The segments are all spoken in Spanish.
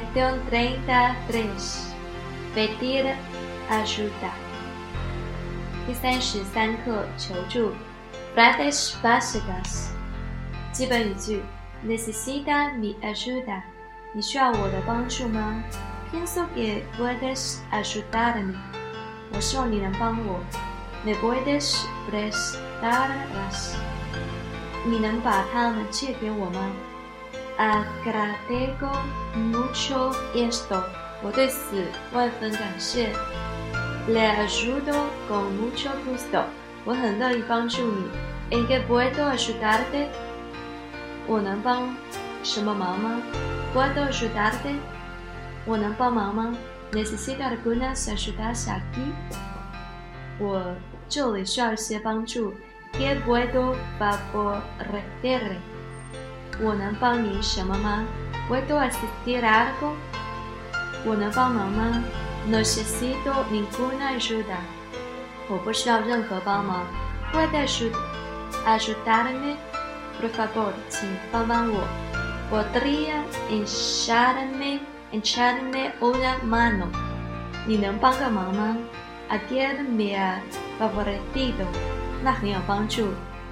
Lección 33. Pedir ayuda. 第三十三课求助。Frases básicas. 基本语句。Necesita mi ayuda. 你需要我的帮助吗？Pienso que puedes ayudarme. 我希望你能帮我。Me puedes prestarlas. 你能把它们借给我吗 ？Agradezco mucho esto. 我对此万分感谢。Le ayudo con mucho gusto. 我很乐意帮助你。¿En qué puedo ayudarte? 我能帮什么忙吗？¿Puedo ayudarte? 我能帮忙吗？¿Necesito algunas ayudas aquí? 我这里需要一些帮助。¿Qué puedo favorecerle? 我能帮你什么吗？¿Puedo asistir algo？我能帮忙吗？No necesito ninguna ayuda。我不需要任何帮忙。¿Puede ayudarme? Por favor，请帮帮我。¿Podría echarme echarme una mano？你能帮个忙吗？Aquel me ha favorecido。那很有帮助。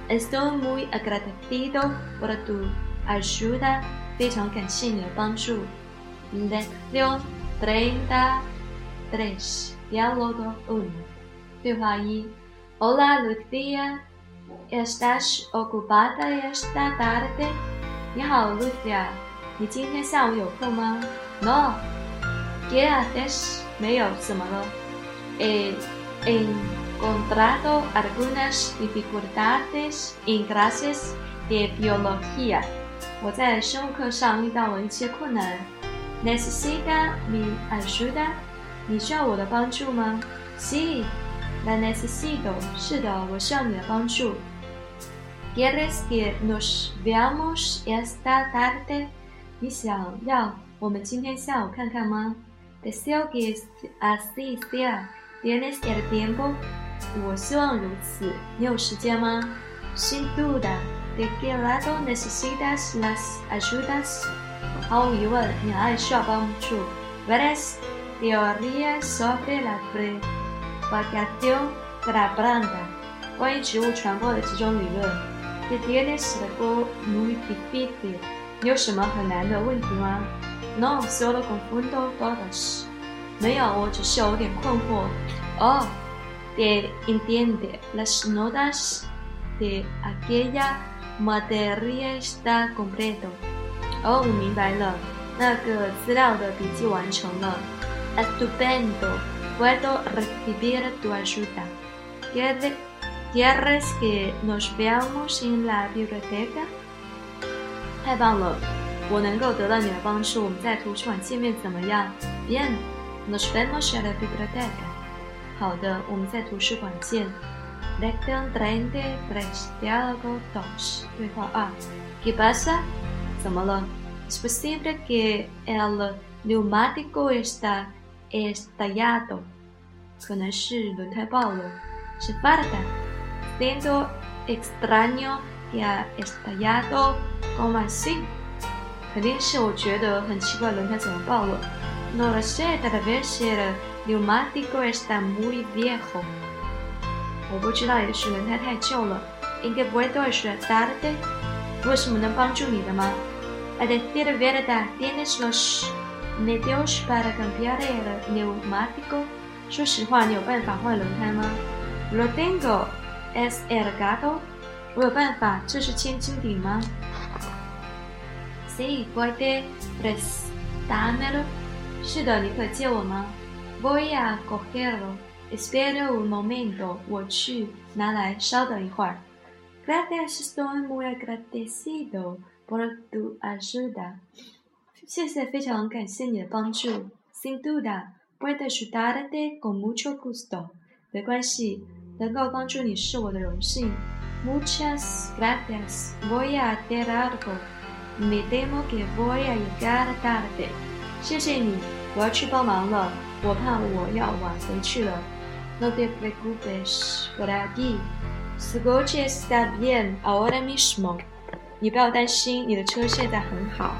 Estoy muy agradecido por tu ayuda，非常感谢你的帮助。Lección treinta tres, diálogo uno，对话一。Hola Lucia，¿estás ocupada esta tarde？你好，Lucia，你今天下午有空吗？No，¿qué haces？没有，怎么了？He encontrado algunas dificultades en clases de biología。 我在生物课上遇到了一些困难。Necesita mi ayuda？你需要我的帮助吗？Sí, la necesito。是的，我需要你的帮助。¿Quieres que nos veamos esta tarde？你想要我们今天下午看看吗？Deseo que así sea。¿Tienes el tiempo？我希望如此。你有时间吗？Sin duda。¿De qué lado necesitas las ayudas? 毫无疑问，你还需要帮助。Varias teorías sobre la propagación de la planta，关于植物传播的几种理论。¿Te tienes algo muy difícil？你有什么很难的问题吗？No, solo confundo todas。没有，我只是有点困惑。Oh, te entiende las notas de aquella Materia está completo。哦，我明白了，那个资料的笔记完成了。Estupendo. Puedo recibir tu ayuda. ¿Quieres que nos veamos en la biblioteca? 太棒了，我能够得到你的帮助。我们在图书馆见面怎么样？Bien. Nos vemos en la biblioteca. 好的，我们在图书馆见。Lección treinta-tres, diálogo dos. 对话二。¿Qué pasa? 怎么了？Es posible que el neumático está estallado. 可能是轮胎爆了。Se falta. Siento extraño que ha estallado. ¿Cómo así? 肯定是我觉得很奇怪，轮胎怎么爆了？No lo sé, tal vez el neumático está muy viejo. 我不知道，也许轮胎太旧了。¿En qué puedo ayudarte？我有什么能帮助你的吗？A decir verdad, ¿tienes los medios para cambiar el neumático？说实话，你有办法换轮胎吗？Lo tengo. ¿Es el gato？我有办法，这是千斤顶吗？Sí, puede prestármelo。是的，你可借我吗？Voy a cogerlo. Espera un momento，我去拿来，稍等一会儿。Gracias, estoy muy agradecido por tu ayuda。谢谢，非常感谢你的帮助。Sin duda, puedo ayudarte con mucho gusto。没关系，能够帮助你是我的荣幸。Muchas gracias. Voy a hacer algo. Me temo que voy a llegar tarde。谢谢你，我要去帮忙了。我怕我要晚回去了。 No te preocupes por aquí. Su coche está bien ahora mismo. 你不要担心，你的车现在很好。